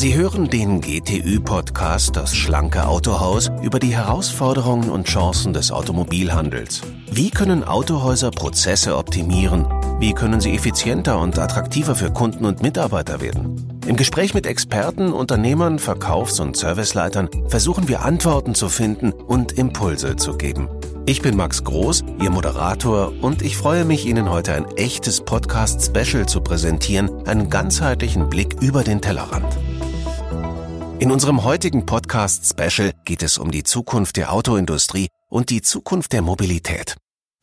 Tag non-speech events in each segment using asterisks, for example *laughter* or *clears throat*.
Sie hören den GTÜ-Podcast Das schlanke Autohaus über die Herausforderungen und Chancen des Automobilhandels. Wie können Autohäuser Prozesse optimieren? Wie können sie effizienter und attraktiver für Kunden und Mitarbeiter werden? Im Gespräch mit Experten, Unternehmern, Verkaufs- und Serviceleitern versuchen wir Antworten zu finden und Impulse zu geben. Ich bin Max Groß, Ihr Moderator, und ich freue mich, Ihnen heute ein echtes Podcast-Special zu präsentieren, einen ganzheitlichen Blick über den Tellerrand. In unserem heutigen Podcast-Special geht es um die Zukunft der Autoindustrie und die Zukunft der Mobilität.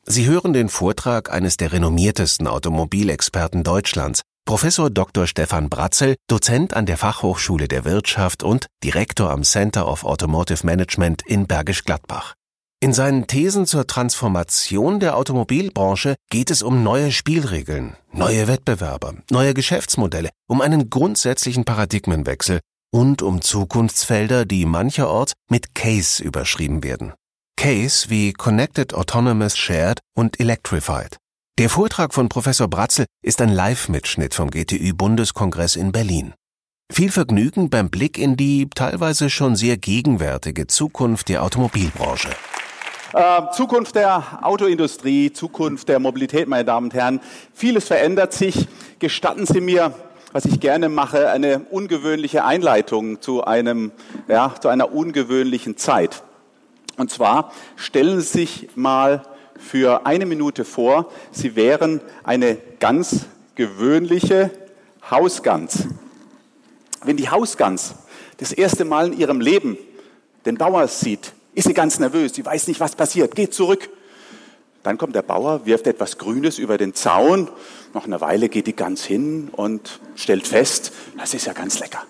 Sie hören den Vortrag eines der renommiertesten Automobilexperten Deutschlands, Professor Dr. Stefan Bratzel, Dozent an der Fachhochschule der Wirtschaft und Direktor am Center of Automotive Management in Bergisch Gladbach. In seinen Thesen zur Transformation der Automobilbranche geht es um neue Spielregeln, neue Wettbewerber, neue Geschäftsmodelle, um einen grundsätzlichen Paradigmenwechsel und um Zukunftsfelder, die mancherorts mit CASE überschrieben werden. CASE wie Connected Autonomous Shared und Electrified. Der Vortrag von Professor Bratzel ist ein Live-Mitschnitt vom GTÜ-Bundeskongress in Berlin. Viel Vergnügen beim Blick in die teilweise schon sehr gegenwärtige Zukunft der Automobilbranche. Äh, Zukunft der Autoindustrie, Zukunft der Mobilität, meine Damen und Herren. Vieles verändert sich. Gestatten Sie mir was ich gerne mache, eine ungewöhnliche Einleitung zu einem, ja, zu einer ungewöhnlichen Zeit. Und zwar stellen Sie sich mal für eine Minute vor, Sie wären eine ganz gewöhnliche Hausgans. Wenn die Hausgans das erste Mal in ihrem Leben den Bauer sieht, ist sie ganz nervös, sie weiß nicht, was passiert, geht zurück. Dann kommt der Bauer, wirft etwas Grünes über den Zaun nach einer Weile geht die Gans hin und stellt fest, das ist ja ganz lecker.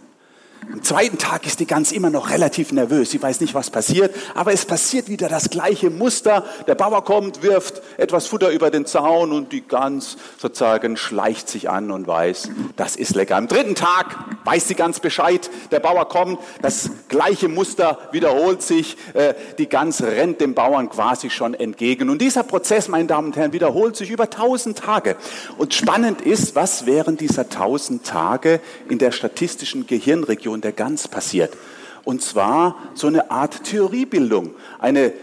Am zweiten Tag ist die Gans immer noch relativ nervös. Sie weiß nicht, was passiert, aber es passiert wieder das gleiche Muster. Der Bauer kommt, wirft etwas Futter über den Zaun und die Gans sozusagen schleicht sich an und weiß, das ist lecker. Am dritten Tag weiß die Gans Bescheid. Der Bauer kommt, das gleiche Muster wiederholt sich. Äh, die Gans rennt dem Bauern quasi schon entgegen. Und dieser Prozess, meine Damen und Herren, wiederholt sich über tausend Tage. Und spannend ist, was während dieser tausend Tage in der statistischen Gehirnregion Evolution der Gans passiert. Und zwar so eine Art Theoriebildung, eine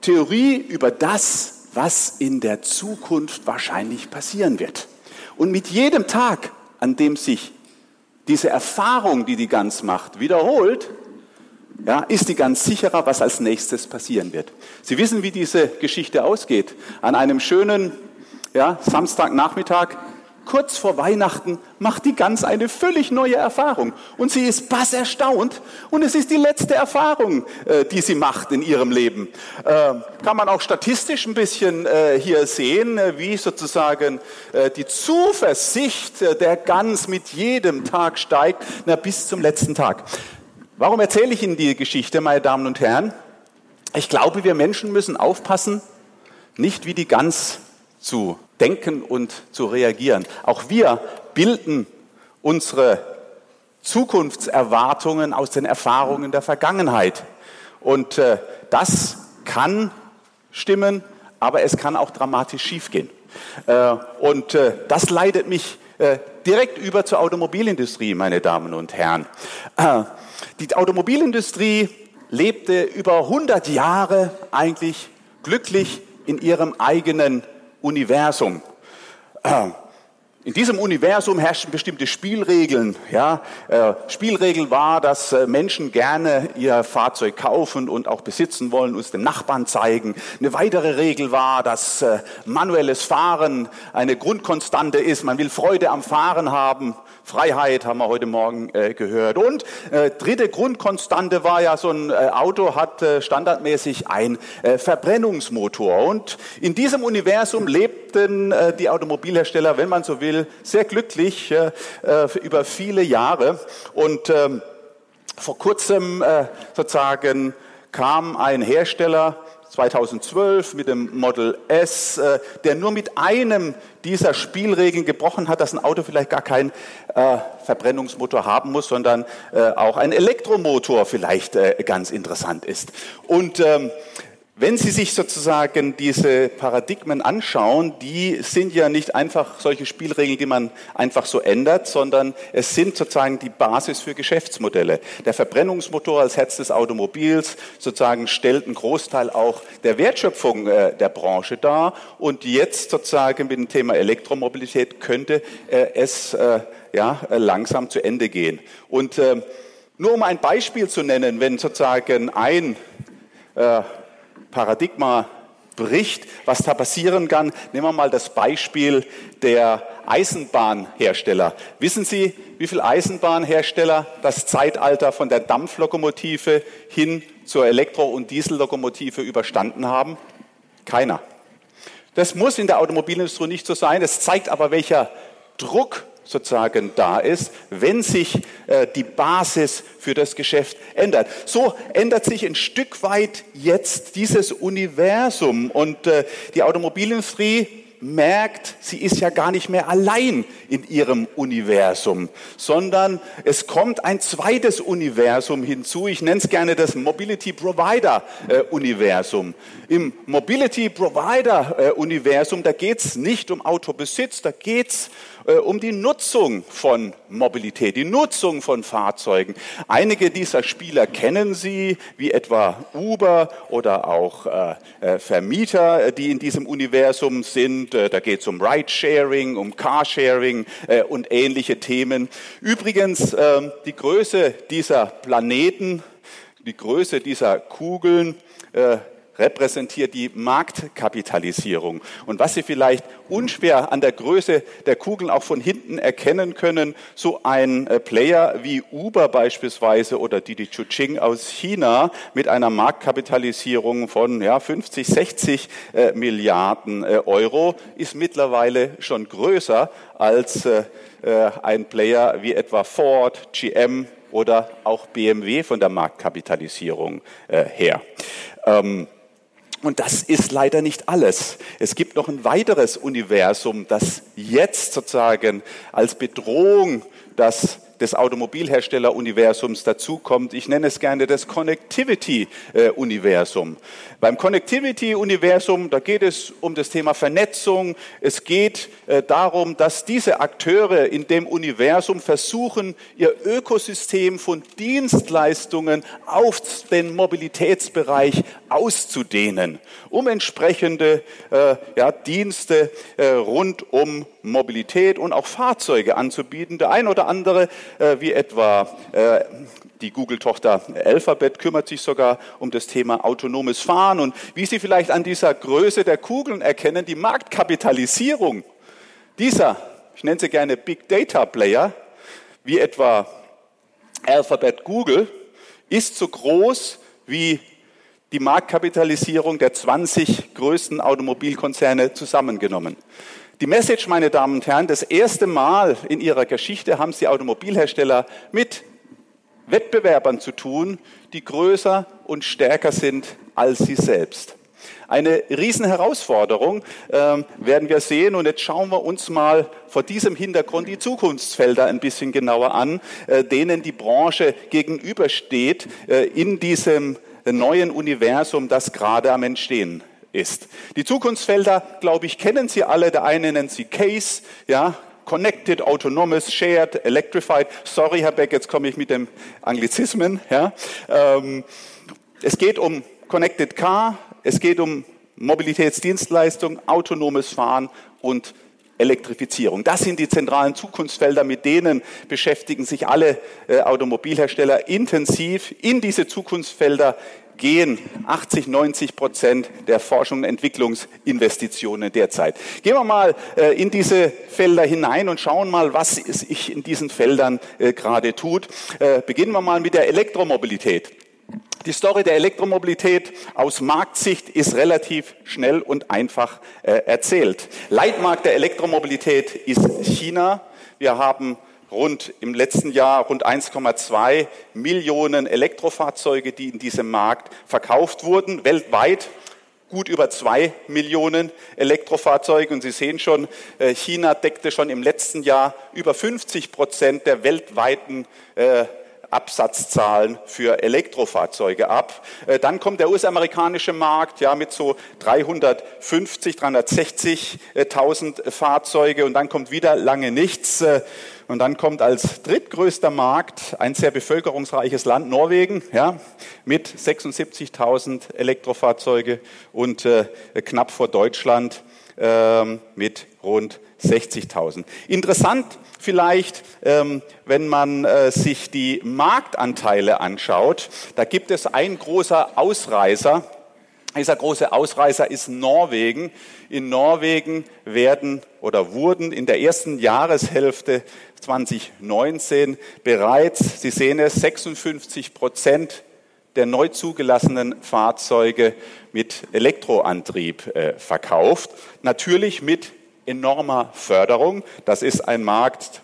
Theorie über das, was in der Zukunft wahrscheinlich passieren wird. Und mit jedem Tag, an dem sich diese Erfahrung, die die Gans macht, wiederholt, ja, ist die Gans sicherer, was als nächstes passieren wird. Sie wissen, wie diese Geschichte ausgeht. An einem schönen ja, Samstagnachmittag kurz vor Weihnachten macht die Gans eine völlig neue Erfahrung. Und sie ist bass erstaunt. Und es ist die letzte Erfahrung, äh, die sie macht in ihrem Leben. Äh, kann man auch statistisch ein bisschen äh, hier sehen, wie sozusagen die Zuversicht der Gans mit jedem Tag steigt, na, bis zum letzten Tag. Warum erzähle ich Ihnen die Geschichte, meine Damen und Herren? Ich glaube, wir Menschen müssen aufpassen, nicht wie die Gans zu denken und zu reagieren. Auch wir bilden unsere Zukunftserwartungen aus den Erfahrungen der Vergangenheit. Und äh, das kann stimmen, aber es kann auch dramatisch schiefgehen. Äh, und äh, das leitet mich äh, direkt über zur Automobilindustrie, meine Damen und Herren. Äh, die Automobilindustrie lebte über 100 Jahre eigentlich glücklich in ihrem eigenen Universum. In diesem Universum herrschen bestimmte Spielregeln. Ja, äh, Spielregel war, dass äh, Menschen gerne ihr Fahrzeug kaufen und auch besitzen wollen, uns den Nachbarn zeigen. Eine weitere Regel war, dass äh, manuelles Fahren eine Grundkonstante ist. Man will Freude am Fahren haben. Freiheit haben wir heute Morgen äh, gehört. Und äh, dritte Grundkonstante war ja, so ein äh, Auto hat äh, standardmäßig ein äh, Verbrennungsmotor. Und in diesem Universum lebten äh, die Automobilhersteller, wenn man so will, sehr glücklich äh, äh, über viele Jahre. Und ähm, vor kurzem äh, sozusagen kam ein Hersteller 2012 mit dem Model S, äh, der nur mit einem dieser Spielregeln gebrochen hat, dass ein Auto vielleicht gar keinen äh, Verbrennungsmotor haben muss, sondern äh, auch ein Elektromotor vielleicht äh, ganz interessant ist. Und ähm, Wenn Sie sich sozusagen diese Paradigmen anschauen, die sind ja nicht einfach solche Spielregeln, die man einfach so ändert, sondern es sind sozusagen die Basis für Geschäftsmodelle. Der Verbrennungsmotor als Herz des Automobils sozusagen stellt einen Großteil auch der Wertschöpfung äh, der Branche dar. Und jetzt sozusagen mit dem Thema Elektromobilität könnte äh, es äh, ja, langsam zu Ende gehen. Und nur um ein Beispiel zu nennen, wenn sozusagen ein Paradigma bricht, was da passieren kann. Nehmen wir mal das Beispiel der Eisenbahnhersteller. Wissen Sie, wie viele Eisenbahnhersteller das Zeitalter von der Dampflokomotive hin zur Elektro- und Diesellokomotive überstanden haben? Keiner. Das muss in der Automobilindustrie nicht so sein. Das zeigt aber, welcher Druck sozusagen da ist, wenn sich äh, die Basis für das Geschäft ändert. So ändert sich ein Stück weit jetzt dieses Universum und äh, die Automobilindustrie merkt, sie ist ja gar nicht mehr allein in ihrem Universum, sondern es kommt ein zweites Universum hinzu. Ich nenne es gerne das Mobility Provider äh, Universum. Im Mobility Provider Universum, da geht es nicht um Autobesitz, da geht es um die Nutzung von Mobilität, die Nutzung von Fahrzeugen. Einige dieser Spieler kennen Sie, wie etwa Uber oder auch äh, äh Vermieter, die in diesem Universum sind. Äh, da geht es um Ridesharing, um Carsharing äh, und ähnliche Themen. Übrigens, äh, die Größe dieser Planeten, die Größe dieser Kugeln, repräsentiert die Marktkapitalisierung. Und was Sie vielleicht unschwer an der Größe der Kugeln auch von hinten erkennen können, so ein äh, Player wie Uber beispielsweise oder Didi Chuxing aus China mit einer Marktkapitalisierung von ja, 50, 60 äh, Milliarden äh, Euro ist mittlerweile schon größer als äh, äh ein Player wie etwa Ford, GM oder auch BMW von der Marktkapitalisierung äh, her. Ähm, und das ist leider nicht alles. Es gibt noch ein weiteres Universum, das jetzt sozusagen als Bedrohung das des Automobilherstelleruniversums dazukommt. Ich nenne es gerne das Connectivity-Universum. Beim Connectivity-Universum, da geht es um das Thema Vernetzung. Es geht äh, darum, dass diese Akteure in dem Universum versuchen, ihr Ökosystem von Dienstleistungen auf den Mobilitätsbereich auszudehnen, um entsprechende äh, ja, Dienste äh, rund um Mobilität und auch Fahrzeuge anzubieten. Der ein oder andere, wie etwa äh, die Google-Tochter Alphabet, kümmert sich sogar um das Thema autonomes Fahren. Und wie Sie vielleicht an dieser Größe der Kugeln erkennen, die Marktkapitalisierung dieser, ich nenne sie gerne Big Data Player, wie etwa Alphabet Google, ist so groß wie die Marktkapitalisierung der 20 größten Automobilkonzerne zusammengenommen. Die Message, meine Damen und Herren, das erste Mal in ihrer Geschichte haben sie Automobilhersteller mit Wettbewerbern zu tun, die größer und stärker sind als sie selbst. Eine Riesenherausforderung äh, werden wir sehen. Und jetzt schauen wir uns mal vor diesem Hintergrund die Zukunftsfelder ein bisschen genauer an, äh, denen die Branche gegenübersteht äh, in diesem neuen Universum, das gerade am Entstehen ist. Die Zukunftsfelder, glaube ich, kennen Sie alle. Der eine nennt sie Case, ja, Connected, Autonomous, Shared, Electrified. Sorry, Herr Beck, jetzt komme ich mit dem Anglizismen. Ja. Ähm, es geht um Connected Car, es geht um Mobilitätsdienstleistung, autonomes Fahren und Elektrifizierung. Das sind die zentralen Zukunftsfelder, mit denen beschäftigen sich alle äh, Automobilhersteller intensiv in diese Zukunftsfelder gehen 80, 90 Prozent der Forschung und Entwicklungsinvestitionen derzeit. Gehen wir mal äh, in diese Felder hinein und schauen mal, was sich in diesen Feldern äh, gerade tut. Äh, beginnen wir mal mit der Elektromobilität. Die Story der Elektromobilität aus Marktsicht ist relativ schnell und einfach erzählt. Leitmarkt der Elektromobilität ist China. Wir haben rund im letzten Jahr rund 1,2 Millionen Elektrofahrzeuge, die in diesem Markt verkauft wurden, weltweit gut über zwei Millionen Elektrofahrzeuge. Und Sie sehen schon, äh, China deckte schon im letzten Jahr über 50 Prozent der weltweiten äh, Absatzzahlen für Elektrofahrzeuge ab. Äh, dann kommt der US-amerikanische Markt ja mit so 350, 360.000 Fahrzeuge und dann kommt wieder lange nichts. Und dann kommt als drittgrößter Markt ein sehr bevölkerungsreiches Land Norwegen ja, mit 76.000 Elektrofahrzeuge und äh, knapp vor Deutschland äh, mit rund 60.000. Interessant vielleicht, ähm, wenn man äh, sich die Marktanteile anschaut. Da gibt es ein großer Ausreißer. Dieser große Ausreißer ist Norwegen. In Norwegen werden oder wurden in der ersten Jahreshälfte 2019 bereits, Sie sehen es, 56 Prozent der neu zugelassenen Fahrzeuge mit Elektroantrieb äh, verkauft. Natürlich mit enormer Förderung. Das ist ein Markt,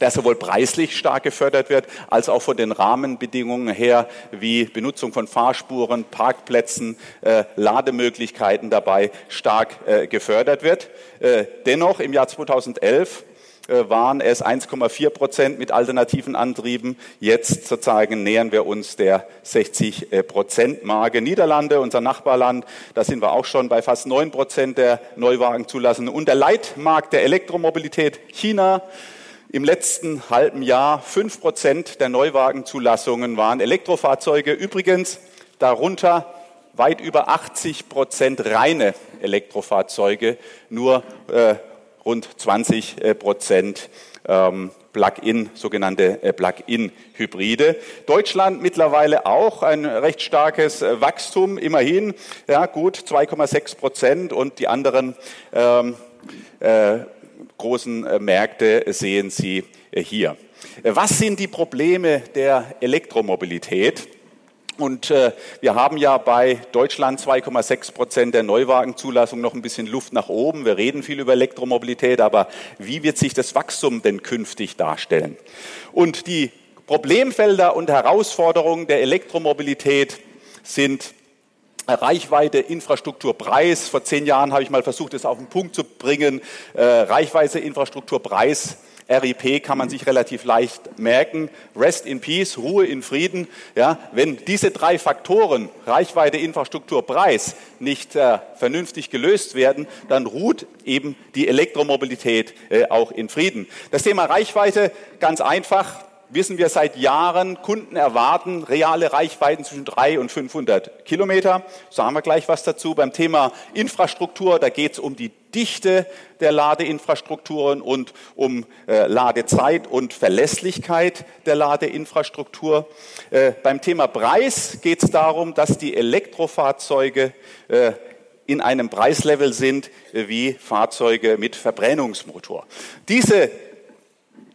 der sowohl preislich stark gefördert wird, als auch von den Rahmenbedingungen her, wie Benutzung von Fahrspuren, Parkplätzen, äh, Lademöglichkeiten dabei stark äh, gefördert wird. Äh, dennoch im Jahr 2011 äh, waren es 1,4 Prozent mit alternativen Antrieben. Jetzt sozusagen nähern wir uns der 60 äh, Prozent Marke. Niederlande, unser Nachbarland, da sind wir auch schon bei fast 9 Prozent der Neuwagen zulassen. Und der Leitmarkt der Elektromobilität China. Im letzten halben Jahr 5 Prozent der Neuwagenzulassungen waren Elektrofahrzeuge. Übrigens darunter weit über 80 Prozent reine Elektrofahrzeuge, nur äh, rund 20 äh, Prozent ähm, Plug-in, sogenannte äh, Plug-in-Hybride. Deutschland mittlerweile auch ein recht starkes äh, Wachstum, immerhin, ja gut, 2,6 Prozent und die anderen ähm, äh, großen Märkte sehen Sie hier. Was sind die Probleme der Elektromobilität? Und äh, wir haben ja bei Deutschland 2,6 Prozent der Neuwagenzulassung noch ein bisschen Luft nach oben. Wir reden viel über Elektromobilität, aber wie wird sich das Wachstum denn künftig darstellen? Und die Problemfelder und Herausforderungen der Elektromobilität sind Reichweite, Infrastruktur, Preis. Vor zehn Jahren habe ich mal versucht, das auf den Punkt zu bringen. Äh, Reichweite, Infrastruktur, Preis RIP kann man sich relativ leicht merken. Rest in Peace, Ruhe in Frieden. Ja, wenn diese drei Faktoren, Reichweite, Infrastruktur, Preis, nicht äh, vernünftig gelöst werden, dann ruht eben die Elektromobilität äh, auch in Frieden. Das Thema Reichweite, ganz einfach, wissen wir seit Jahren, Kunden erwarten reale Reichweiten zwischen 3 und 500 Kilometer. Sagen wir gleich was dazu. Beim Thema Infrastruktur, da geht es um die Dichte der Ladeinfrastrukturen und um äh, Ladezeit und Verlässlichkeit der Ladeinfrastruktur. Äh, beim Thema Preis geht es darum, dass die Elektrofahrzeuge äh, in einem Preislevel sind äh, wie Fahrzeuge mit Verbrennungsmotor. Diese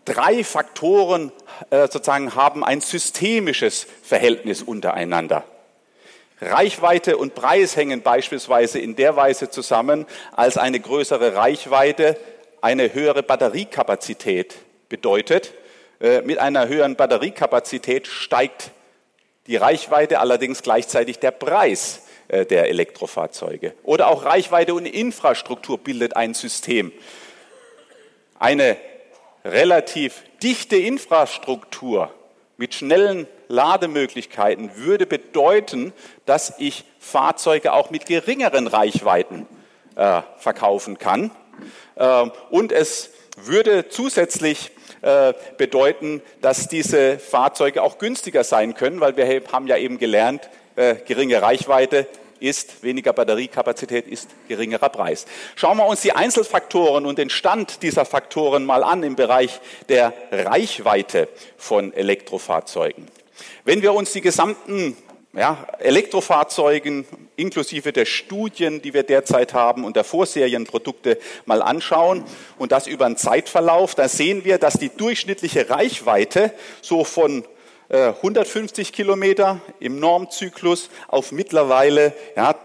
drei Faktoren äh, sozusagen haben ein systemisches Verhältnis untereinander. Reichweite und Preis hängen beispielsweise in der Weise zusammen, als eine größere Reichweite eine höhere Batteriekapazität bedeutet. Äh, mit einer höheren Batteriekapazität steigt die Reichweite, allerdings gleichzeitig der Preis äh, der Elektrofahrzeuge. Oder auch Reichweite und Infrastruktur bildet ein System. Eine relativ dichte Infrastruktur mit schnellen Lademöglichkeiten würde bedeuten, dass ich Fahrzeuge auch mit geringeren Reichweiten äh, verkaufen kann. Äh, und es würde zusätzlich äh, bedeuten, dass diese Fahrzeuge auch günstiger sein können, weil wir haben ja eben gelernt, äh, geringe Reichweite ist weniger Batteriekapazität, ist geringerer Preis. Schauen wir uns die Einzelfaktoren und den Stand dieser Faktoren mal an im Bereich der Reichweite von Elektrofahrzeugen. Wenn wir uns die gesamten ja, Elektrofahrzeugen inklusive der Studien, die wir derzeit haben und der Vorserienprodukte mal anschauen und das über einen Zeitverlauf, da sehen wir, dass die durchschnittliche Reichweite so von 150 äh, Kilometer im Normzyklus auf mittlerweile ja,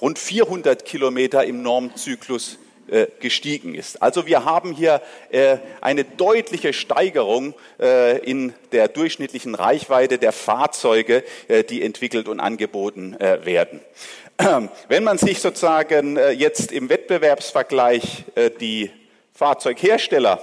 rund 400 Kilometer im Normzyklus äh, gestiegen ist. Also wir haben hier äh, eine deutliche Steigerung in der durchschnittlichen Reichweite der Fahrzeuge, die entwickelt und angeboten werden. *clears throat* Wenn man sich sozusagen jetzt im Wettbewerbsvergleich die Fahrzeughersteller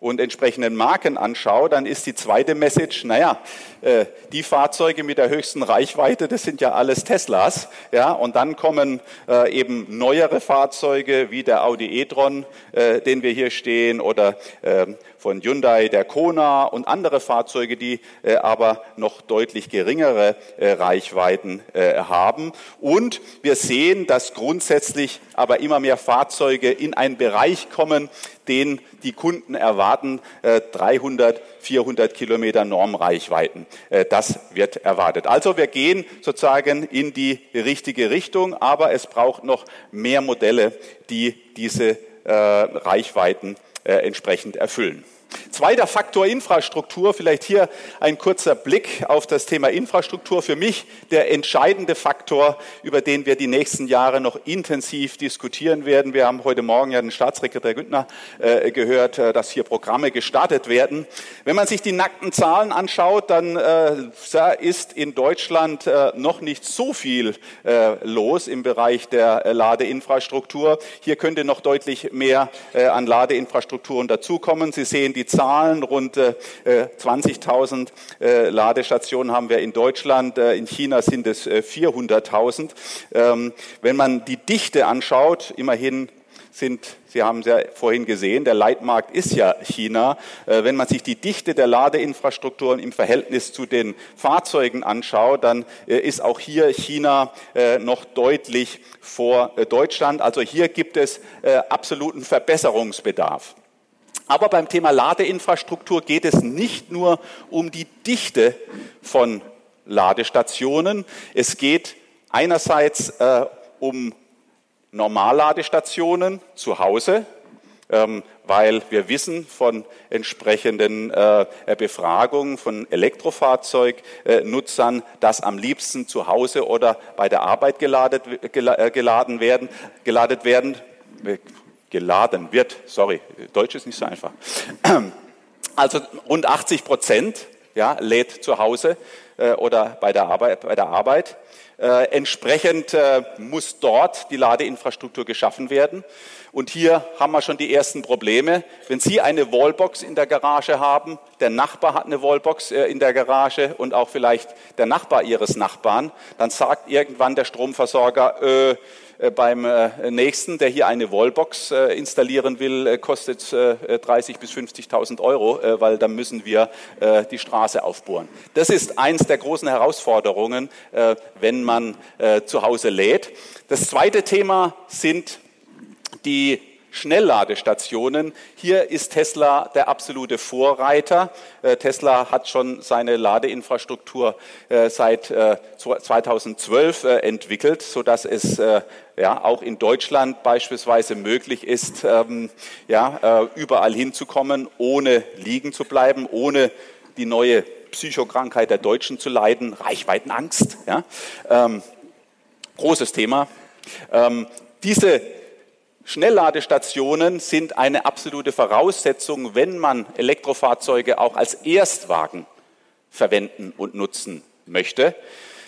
und entsprechenden Marken anschaue, dann ist die zweite Message, naja, äh, die Fahrzeuge mit der höchsten Reichweite, das sind ja alles Teslas, ja, und dann kommen äh, eben neuere Fahrzeuge wie der Audi e-tron, äh, den wir hier stehen, oder äh, von Hyundai der Kona und andere Fahrzeuge, die äh, aber noch deutlich geringere äh, Reichweiten haben. Und wir sehen, dass grundsätzlich aber immer mehr Fahrzeuge in einen Bereich kommen, den die Kunden erwarten, 300, äh, 400 Kilometer Normreichweiten. Äh, das wird erwartet. Also wir gehen sozusagen in die richtige Richtung, aber es braucht noch mehr Modelle, die diese äh, Reichweiten entsprechend erfüllen. Zweiter Faktor Infrastruktur, vielleicht hier ein kurzer Blick auf das Thema Infrastruktur. Für mich der entscheidende Faktor, über den wir die nächsten Jahre noch intensiv diskutieren werden. Wir haben heute Morgen ja den Staatssekretär Günther äh, gehört, äh, dass hier Programme gestartet werden. Wenn man sich die nackten Zahlen anschaut, dann äh, ist in Deutschland noch nicht so viel los im Bereich der Ladeinfrastruktur. Hier könnte noch deutlich mehr an Ladeinfrastrukturen dazukommen. Sie sehen die Zahlen. Rund äh, 20.000 äh, Ladestationen haben wir in Deutschland. Äh, in China sind es 400.000. Äh, ähm, wenn man die Dichte anschaut, immerhin sind, Sie haben es ja vorhin gesehen, der Leitmarkt ist ja China. Äh, wenn man sich die Dichte der Ladeinfrastrukturen im Verhältnis zu den Fahrzeugen anschaut, dann ist auch hier China noch deutlich vor Deutschland. Also hier gibt es absoluten Verbesserungsbedarf. Aber beim Thema Ladeinfrastruktur geht es nicht nur um die Dichte von Ladestationen. Es geht einerseits äh, um Normalladestationen zu Hause, ähm, weil wir wissen von entsprechenden äh, Befragungen von Elektrofahrzeugnutzern, dass am liebsten zu Hause oder bei der Arbeit geladet, äh, geladen werden, geladet werden geladen wird. Sorry, Deutsch ist nicht so einfach. *clears throat* Also rund 80 Prozent ja, lädt zu Hause äh, oder bei der Arbeit. Bei der Arbeit. Äh, entsprechend äh, muss dort die Ladeinfrastruktur geschaffen werden. Und hier haben wir schon die ersten Probleme. Wenn Sie eine Wallbox in der Garage haben, der Nachbar hat eine Wallbox äh, in der Garage und auch vielleicht der Nachbar Ihres Nachbarn, dann sagt irgendwann der Stromversorger, äh, beim äh, nächsten, der hier eine Wallbox äh, installieren will, kostet 30.000 bis 50.000 Euro, weil dann müssen wir die Straße aufbohren. Das ist eins der großen Herausforderungen, wenn man zu Hause lädt. Das zweite Thema sind die Schnellladestationen. Hier ist Tesla der absolute Vorreiter. Äh, Tesla hat schon seine Ladeinfrastruktur äh, seit 2012 äh, entwickelt, sodass es ja, auch in Deutschland beispielsweise möglich ist, ähm, ja, überall hinzukommen, ohne liegen zu bleiben, ohne die neue Psychokrankheit der Deutschen zu leiden, Reichweitenangst. Ja. Ähm, großes Thema. Ähm, diese Schnellladestationen sind eine absolute Voraussetzung, wenn man Elektrofahrzeuge auch als Erstwagen verwenden und nutzen möchte.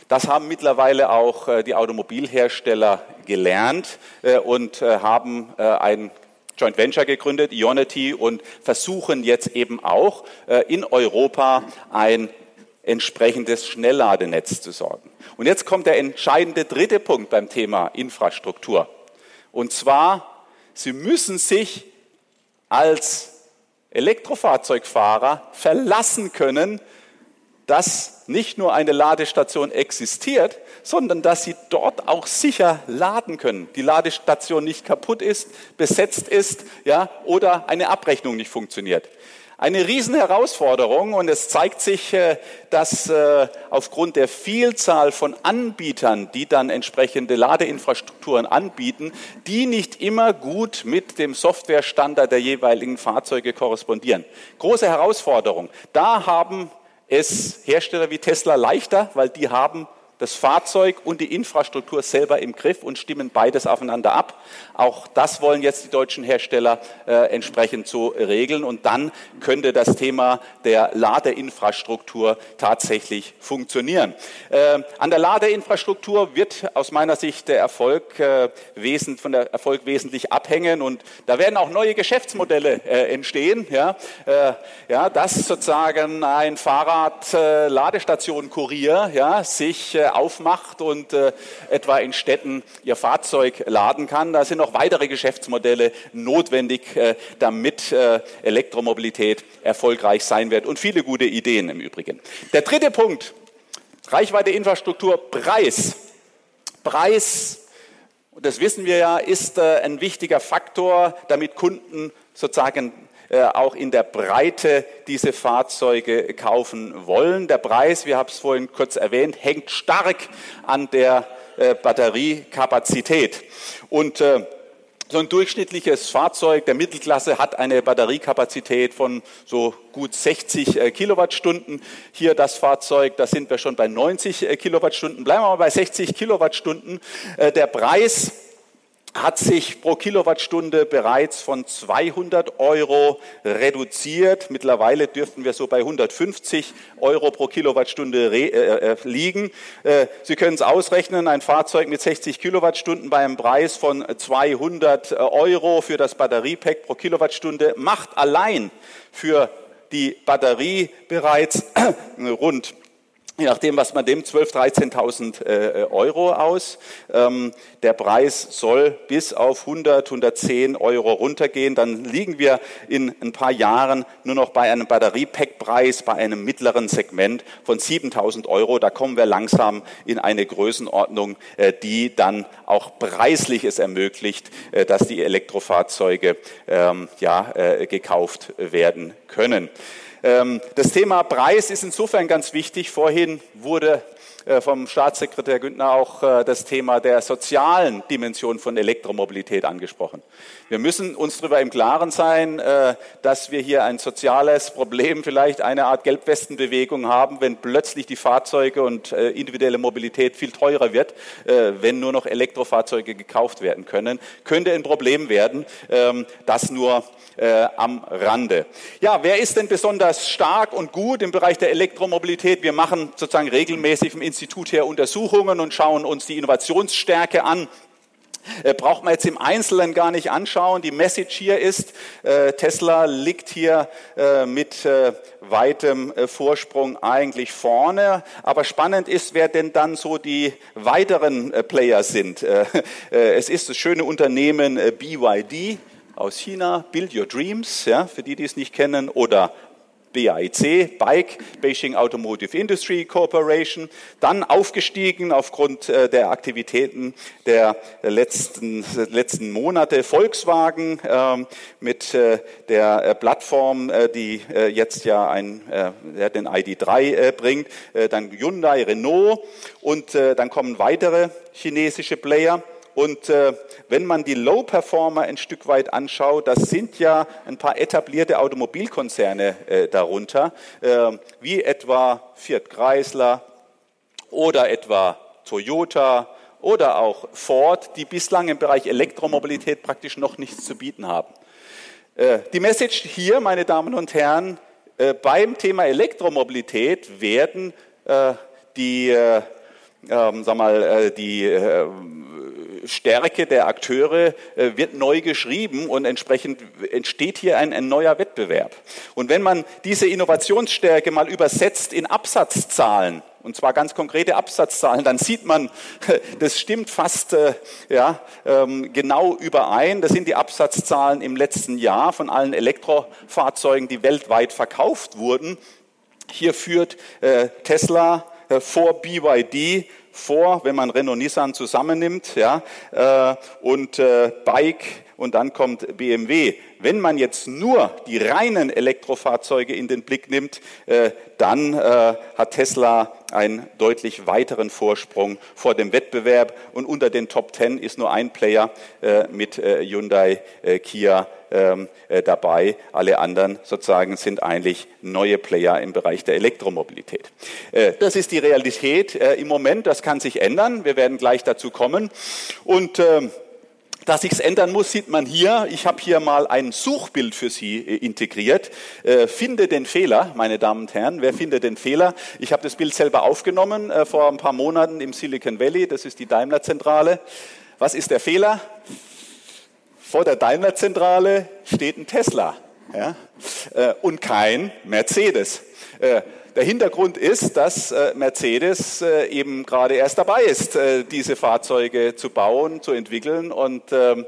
Das haben mittlerweile auch äh, die Automobilhersteller gelernt äh, und äh, haben ein Joint Venture gegründet, Ionity, und versuchen jetzt eben auch in Europa ein entsprechendes Schnellladenetz zu sorgen. Und jetzt kommt der entscheidende dritte Punkt beim Thema Infrastruktur. Und zwar Sie müssen sich als Elektrofahrzeugfahrer verlassen können, dass nicht nur eine Ladestation existiert, sondern dass Sie dort auch sicher laden können. Die Ladestation nicht kaputt ist, besetzt ist, ja, oder eine Abrechnung nicht funktioniert eine Riesenherausforderung und es zeigt sich, äh, dass äh, aufgrund der Vielzahl von Anbietern, die dann entsprechende Ladeinfrastrukturen anbieten, die nicht immer gut mit dem Softwarestandard der jeweiligen Fahrzeuge korrespondieren. Große Herausforderung. Da haben es Hersteller wie Tesla leichter, weil die haben das Fahrzeug und die Infrastruktur selber im Griff und stimmen beides aufeinander ab. Auch das wollen jetzt die deutschen Hersteller äh, entsprechend so regeln und dann könnte das Thema der Ladeinfrastruktur tatsächlich funktionieren. Äh, an der Ladeinfrastruktur wird aus meiner Sicht der Erfolg äh, wesentlich, von der Erfolg wesentlich abhängen und da werden auch neue Geschäftsmodelle äh, entstehen. Ja, äh, ja, dass sozusagen ein Fahrrad-Ladestation-Kurier ja, sich äh, aufmacht und äh, etwa in Städten ihr Fahrzeug laden kann. Da sind noch weitere Geschäftsmodelle notwendig, äh, damit äh, Elektromobilität erfolgreich sein wird und viele gute Ideen im Übrigen. Der dritte Punkt, Reichweite, Infrastruktur, Preis. Preis das wissen wir ja, ist ein wichtiger Faktor, damit Kunden sozusagen auch in der Breite diese Fahrzeuge kaufen wollen. Der Preis, wir haben es vorhin kurz erwähnt, hängt stark an der äh, Batteriekapazität. Und so ein durchschnittliches Fahrzeug der Mittelklasse hat eine Batteriekapazität von so gut 60 Kilowattstunden. Hier das Fahrzeug, da sind wir schon bei 90 Kilowattstunden. Bleiben wir mal bei 60 Kilowattstunden. Der Preis hat sich pro Kilowattstunde bereits von 200 Euro reduziert. Mittlerweile dürften wir so bei 150 Euro pro Kilowattstunde äh, äh, liegen. Äh, Sie können es ausrechnen, ein Fahrzeug mit 60 Kilowattstunden bei einem Preis von 200 Euro für das Batteriepack pro Kilowattstunde macht allein für die Batterie bereits *clears throat* rund je nachdem, was man dem, 12.000, 13.000 äh, Euro aus. Ähm, der Preis soll bis auf 100, 110 Euro runtergehen. Dann liegen wir in ein paar Jahren nur noch bei einem Batteriepackpreis bei einem mittleren Segment von 7.000 Euro. Da kommen wir langsam in eine Größenordnung, äh, die dann auch preislich es ermöglicht, äh, dass die Elektrofahrzeuge ähm, ja, äh, gekauft werden können. Ähm, das Thema Preis ist insofern ganz wichtig. Vorhin wurde äh, vom Staatssekretär Günther auch äh, das Thema der sozialen Dimension von Elektromobilität angesprochen. Wir müssen uns darüber im Klaren sein, äh, dass wir hier ein soziales Problem, vielleicht eine Art Gelbwestenbewegung haben, wenn plötzlich die Fahrzeuge und individuelle Mobilität viel teurer wird, wenn nur noch Elektrofahrzeuge gekauft werden können. Könnte ein Problem werden, ähm, das nur am Rande. Ja, wer ist denn besonders stark und gut im Bereich der Elektromobilität? Wir machen sozusagen regelmäßig im Institut hier Untersuchungen und schauen uns die Innovationsstärke an. Äh, braucht man jetzt im Einzelnen gar nicht anschauen. Die Message hier ist, äh, Tesla liegt hier äh, mit weitem Vorsprung eigentlich vorne. Aber spannend ist, wer denn dann so die weiteren Player sind. *laughs* es ist das schöne Unternehmen BYD aus China, Build Your Dreams, ja, für die, die es nicht kennen, oder BAIC, Bike, Beijing Automotive Industry Corporation, dann aufgestiegen aufgrund äh, der Aktivitäten der letzten, letzten Monate Volkswagen ähm, mit äh, der äh, Plattform, die jetzt ja ein, den ID3 bringt, dann Hyundai, Renault und dann kommen weitere chinesische Player. Und äh, wenn man die Low-Performer ein Stück weit anschaut, das sind ja ein paar etablierte Automobilkonzerne äh, darunter, äh, wie etwa Fiat Chrysler oder etwa Toyota oder auch Ford, die bislang im Bereich Elektromobilität praktisch noch nichts zu bieten haben. Äh, die Message hier, meine Damen und Herren, äh, beim Thema Elektromobilität werden äh, die, ähm, sag mal, die Stärke der Akteure äh, wird neu geschrieben und entsprechend entsteht hier ein, ein neuer Wettbewerb. Und wenn man diese Innovationsstärke mal übersetzt in Absatzzahlen, und zwar ganz konkrete Absatzzahlen, dann sieht man, *laughs* das stimmt fast äh, ja, ähm, genau überein. Das sind die Absatzzahlen im letzten Jahr von allen Elektrofahrzeugen, die weltweit verkauft wurden. Hier führt äh, Tesla vor BYD vor, wenn man Renault Nissan zusammennimmt, ja, äh, und äh, Bike und dann kommt BMW. Wenn man jetzt nur die reinen Elektrofahrzeuge in den Blick nimmt, äh, dann äh, hat Tesla einen deutlich weiteren Vorsprung vor dem Wettbewerb und unter den Top Ten ist nur ein Player äh, mit Hyundai, Kia ähm, dabei. Alle anderen sozusagen sind eigentlich neue Player im Bereich der Elektromobilität. das ist die Realität im Moment. Das kann sich ändern. Wir werden gleich dazu kommen. Und dass sich's ändern muss, sieht man hier. Ich habe hier mal ein Suchbild für Sie äh, integriert. Äh, finde den Fehler, meine Damen und Herren. Wer findet den Fehler? Ich habe das Bild selber aufgenommen äh, vor ein paar Monaten im Silicon Valley. Das ist die Daimler-Zentrale. Was ist der Fehler? Vor der Daimler-Zentrale steht ein Tesla ja? Und kein Mercedes. Der Hintergrund ist, dass äh, Mercedes äh, eben gerade erst dabei ist, äh, diese Fahrzeuge zu bauen, zu entwickeln und ähm,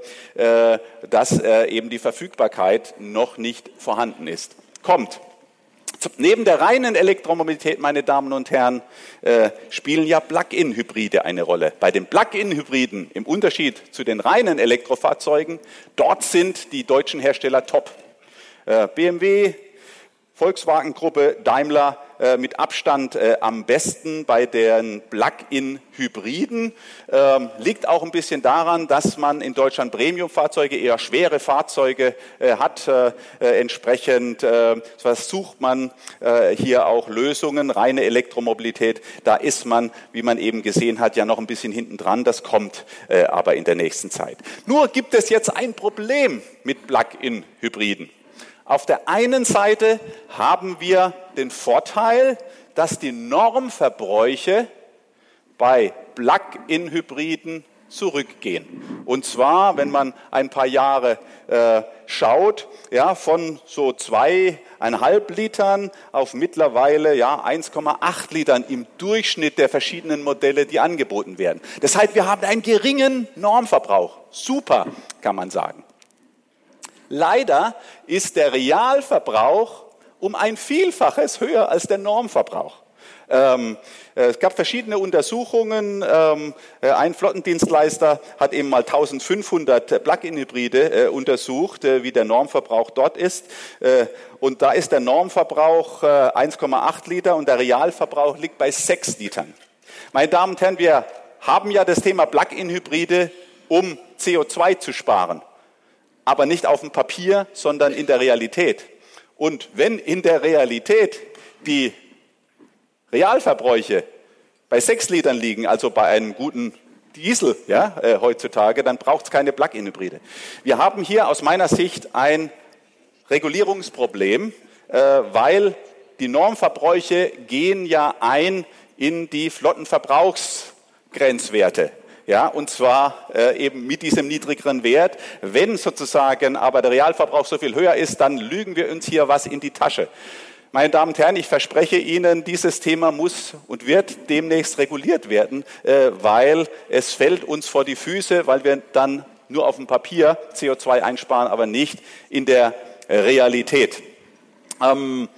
dass eben die Verfügbarkeit noch nicht vorhanden ist. Kommt. Neben der reinen Elektromobilität, meine Damen und Herren, spielen ja Plug-in-Hybride eine Rolle. Bei den Plug-in-Hybriden, im Unterschied zu den reinen Elektrofahrzeugen, dort sind die deutschen Hersteller top. BMW, Volkswagen-Gruppe, Daimler äh, mit Abstand äh, am besten bei den Plug-in-Hybriden. Ähm, liegt auch ein bisschen daran, dass man in Deutschland Premium-Fahrzeuge, eher schwere Fahrzeuge äh, hat. Äh, äh, entsprechend versucht man hier auch Lösungen, reine Elektromobilität. Da ist man, wie man eben gesehen hat, ja noch ein bisschen hinten dran. Das kommt aber in der nächsten Zeit. Nur gibt es jetzt ein Problem mit Plug-in-Hybriden. Auf der einen Seite haben wir den Vorteil, dass die Normverbräuche bei Plug-in-Hybriden zurückgehen. Und zwar, wenn man ein paar Jahre äh, schaut, ja, von so zweieinhalb Litern auf mittlerweile ja 1,8 Litern im Durchschnitt der verschiedenen Modelle, die angeboten werden. Das heißt, wir haben einen geringen Normverbrauch. Super, kann man sagen. Leider ist der Realverbrauch um ein Vielfaches höher als der Normverbrauch. Ähm, äh, es gab verschiedene Untersuchungen. Ähm, äh, ein Flottendienstleister hat eben mal 1500 Plug-in-Hybride äh, untersucht, äh, wie der Normverbrauch dort ist. Äh, und da ist der Normverbrauch 1,8 äh, Liter und der Realverbrauch liegt bei 6 Litern. Meine Damen und Herren, wir haben ja das Thema Plug-in-Hybride, um CO2 zu sparen aber nicht auf dem Papier, sondern in der Realität. Und wenn in der Realität die Realverbräuche bei sechs Litern liegen, also bei einem guten Diesel ja, äh, heutzutage, dann braucht es keine Plug-in-Hybride. Wir haben hier aus meiner Sicht ein Regulierungsproblem, äh, weil die Normverbräuche gehen ja ein in die Flottenverbrauchsgrenzwerte. Ja, und zwar äh, eben mit diesem niedrigeren Wert. Wenn sozusagen aber der Realverbrauch so viel höher ist, dann lügen wir uns hier was in die Tasche. Meine Damen und Herren, ich verspreche Ihnen, dieses Thema muss und wird demnächst reguliert werden, äh, weil es fällt uns vor die Füße, weil wir dann nur auf dem Papier CO2 einsparen, aber nicht in der Realität. Ähm,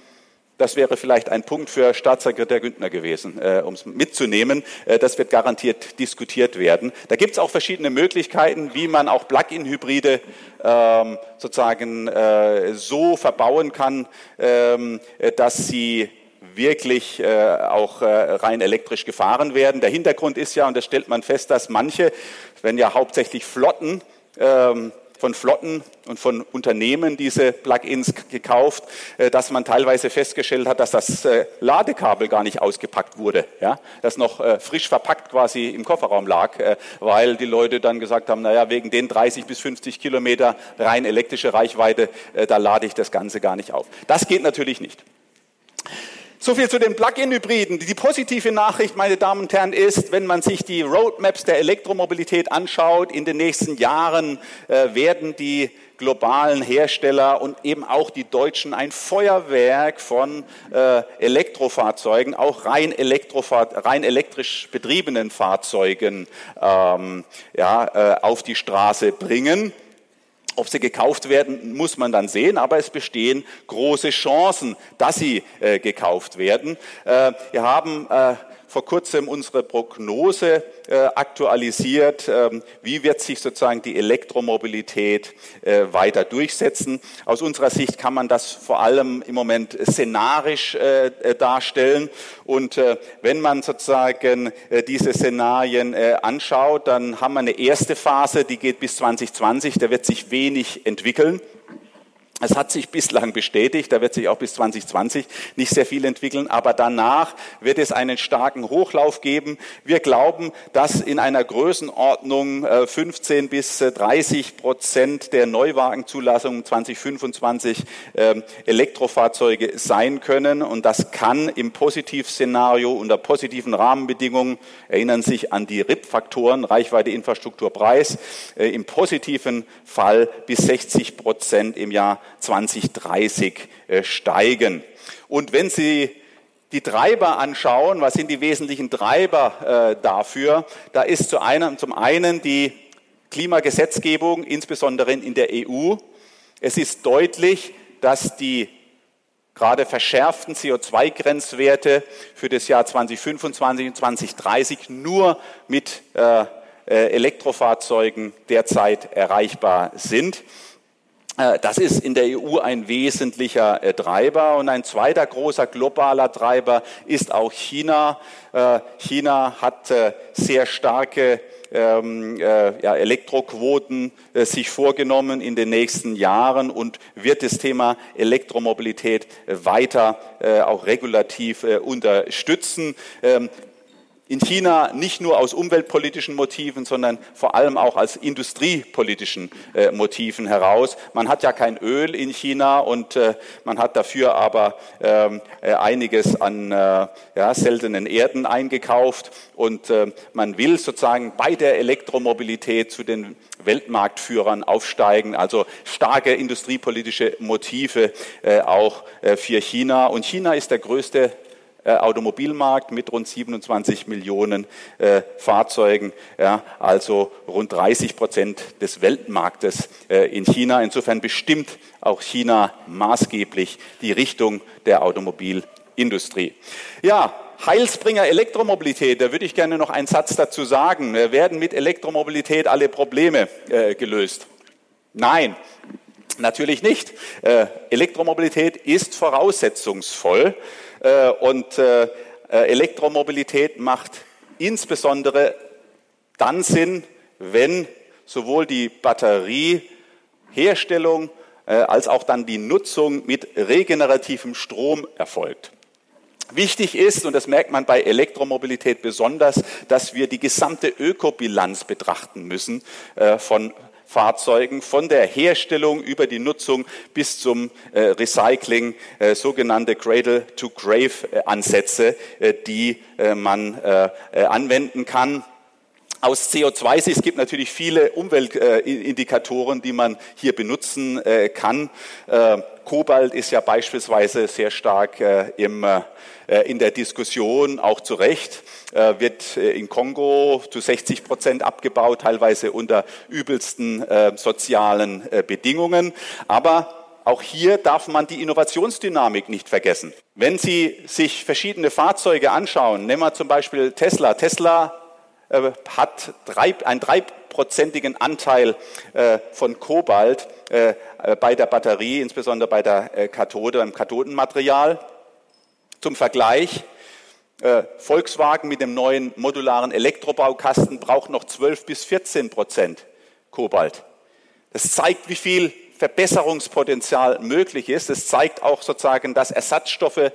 das wäre vielleicht ein Punkt für Staatssekretär Günther gewesen, äh, um es mitzunehmen. Äh, das wird garantiert diskutiert werden. Da gibt es auch verschiedene Möglichkeiten, wie man auch Plug-in-Hybride ähm, sozusagen äh, so verbauen kann, ähm, dass sie wirklich äh, auch äh, rein elektrisch gefahren werden. Der Hintergrund ist ja, und das stellt man fest, dass manche, wenn ja hauptsächlich Flotten, ähm, von Flotten und von Unternehmen diese Plugins gekauft, äh, dass man teilweise festgestellt hat, dass das äh, Ladekabel gar nicht ausgepackt wurde, ja, das noch äh, frisch verpackt quasi im Kofferraum lag, weil die Leute dann gesagt haben, naja, wegen den 30 bis 50 Kilometer rein elektrische Reichweite, da lade ich das Ganze gar nicht auf. Das geht natürlich nicht. So viel zu den Plug-in-Hybriden. Die positive Nachricht, meine Damen und Herren, ist, wenn man sich die Roadmaps der Elektromobilität anschaut, in den nächsten Jahren äh, werden die globalen Hersteller und eben auch die Deutschen ein Feuerwerk von äh, Elektrofahrzeugen, auch rein, rein, elektrisch betriebenen Fahrzeugen ähm, ja, äh, auf die Straße bringen. Ob sie gekauft werden, muss man dann sehen, aber es bestehen große Chancen, dass sie äh, gekauft werden. Äh, wir haben äh, vor kurzem unsere Prognose äh, aktualisiert. Ähm, wie wird sich sozusagen die Elektromobilität äh, weiter durchsetzen? Aus unserer Sicht kann man das vor allem im Moment szenarisch äh, äh darstellen. Und äh, wenn man sozusagen äh, diese Szenarien anschaut, dann haben wir eine erste Phase, die geht bis 2020. Da wird sich wenig entwickeln. Es hat sich bislang bestätigt, da wird sich auch bis 2020 nicht sehr viel entwickeln, aber danach wird es einen starken Hochlauf geben. Wir glauben, dass in einer Größenordnung 15 äh, bis 30 äh, Prozent der Neuwagenzulassungen 2025 ähm, Elektrofahrzeuge sein können und das kann im Positivszenario unter positiven Rahmenbedingungen, erinnern sich an die RIP-Faktoren, Reichweite, Infrastruktur, Preis, äh, im positiven Fall bis 60 Prozent im Jahr 2030 äh, steigen. Und wenn Sie die Treiber anschauen, was sind die wesentlichen Treiber äh, dafür? Da ist zu einem, zum einen die Klimagesetzgebung, insbesondere in der EU. Es ist deutlich, dass die gerade verschärften CO2-Grenzwerte für das Jahr 2025 und 2030 nur mit äh, äh, Elektrofahrzeugen derzeit erreichbar sind. Äh, das ist in der EU ein wesentlicher äh, Treiber. Und ein zweiter großer globaler Treiber ist auch China. Äh, China hat sehr starke ähm, Elektroquoten sich vorgenommen in den nächsten Jahren und wird das Thema Elektromobilität weiter auch regulativ unterstützen. In China nicht nur aus umweltpolitischen Motiven, sondern vor allem auch aus industriepolitischen äh, Motiven heraus. Man hat ja kein Öl in China und äh, man hat dafür aber ähm, äh, einiges an äh, ja, seltenen Erden eingekauft und äh, man will sozusagen bei der Elektromobilität zu den Weltmarktführern aufsteigen, also starke industriepolitische Motive äh, auch für China. Und China ist der größte Automobilmarkt mit rund 27 Millionen äh, Fahrzeugen, ja, also rund 30 Prozent des Weltmarktes äh, in China. Insofern bestimmt auch China maßgeblich die Richtung der Automobilindustrie. Ja, Heilsbringer Elektromobilität, da würde ich gerne noch einen Satz dazu sagen. Werden mit Elektromobilität alle Probleme äh, gelöst? Nein, natürlich nicht. Äh, Elektromobilität ist voraussetzungsvoll äh, und äh, Elektromobilität macht insbesondere dann Sinn, wenn sowohl die Batterieherstellung als auch dann die Nutzung mit regenerativem Strom erfolgt. Wichtig ist, und das merkt man bei Elektromobilität besonders, dass wir die gesamte Ökobilanz betrachten müssen von Fahrzeugen von der Herstellung über die Nutzung bis zum äh, Recycling, äh, sogenannte Cradle-to-Grave-Ansätze, äh, die man anwenden kann. Aus CO2-Sicht, es gibt natürlich viele Umweltindikatoren, die man hier benutzen kann. Kobalt ist ja beispielsweise sehr stark im äh, in der Diskussion, auch zu Recht, äh, wird äh, in Kongo zu 60 Prozent abgebaut, teilweise unter übelsten sozialen Bedingungen. Aber auch hier darf man die Innovationsdynamik nicht vergessen. Wenn Sie sich verschiedene Fahrzeuge anschauen, nehmen wir zum Beispiel Tesla. Tesla hat einen dreiprozentigen Anteil von Kobalt bei der Batterie, insbesondere bei der Kathode, beim Kathodenmaterial. Zum Vergleich, äh, Volkswagen mit dem neuen modularen Elektrobaukasten braucht noch 12 bis 14 Prozent Kobalt. Das zeigt, wie viel Verbesserungspotenzial möglich ist. Es zeigt auch sozusagen, dass Ersatzstoffe äh,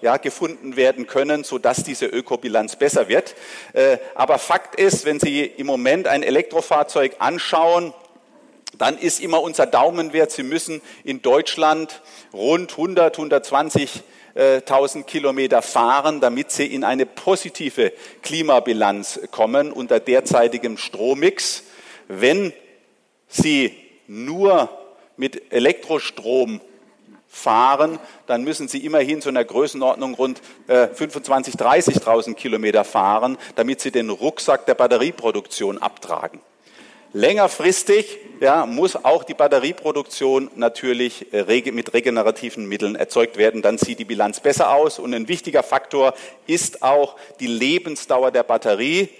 ja, gefunden werden können, sodass diese Ökobilanz besser wird. Äh, aber Fakt ist, wenn Sie im Moment ein Elektrofahrzeug anschauen, dann ist immer unser Daumenwert, Sie müssen in Deutschland rund 100, 120 1000 Kilometer fahren, damit sie in eine positive Klimabilanz kommen unter derzeitigem Strommix. Wenn sie nur mit Elektrostrom fahren, dann müssen Sie immerhin zu einer Größenordnung rund 25.000, 30.000 Kilometer fahren, damit Sie den Rucksack der Batterieproduktion abtragen. Längerfristig ja, muss auch die Batterieproduktion natürlich äh, mit regenerativen Mitteln erzeugt werden. Dann sieht die Bilanz besser aus. Und ein wichtiger Faktor ist auch die Lebensdauer der Batterie.